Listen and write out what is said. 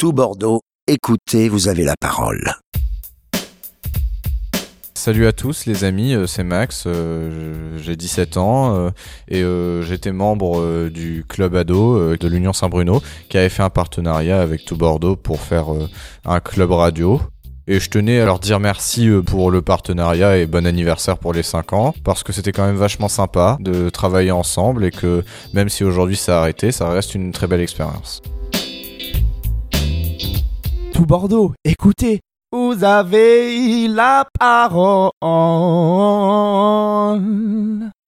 tout Bordeaux. Écoutez, vous avez la parole. Salut à tous les amis, euh, c'est Max, euh, j'ai 17 ans euh, et j'étais membre du club ado de l'Union Saint-Bruno qui avait fait un partenariat avec tout Bordeaux pour faire un club radio. Et je tenais à leur dire merci pour le partenariat et bon anniversaire pour les 5 ans, parce que c'était quand même vachement sympa de travailler ensemble et que même si aujourd'hui ça a arrêté, ça reste une très belle expérience. Bordeaux, écoutez, vous avez la parole.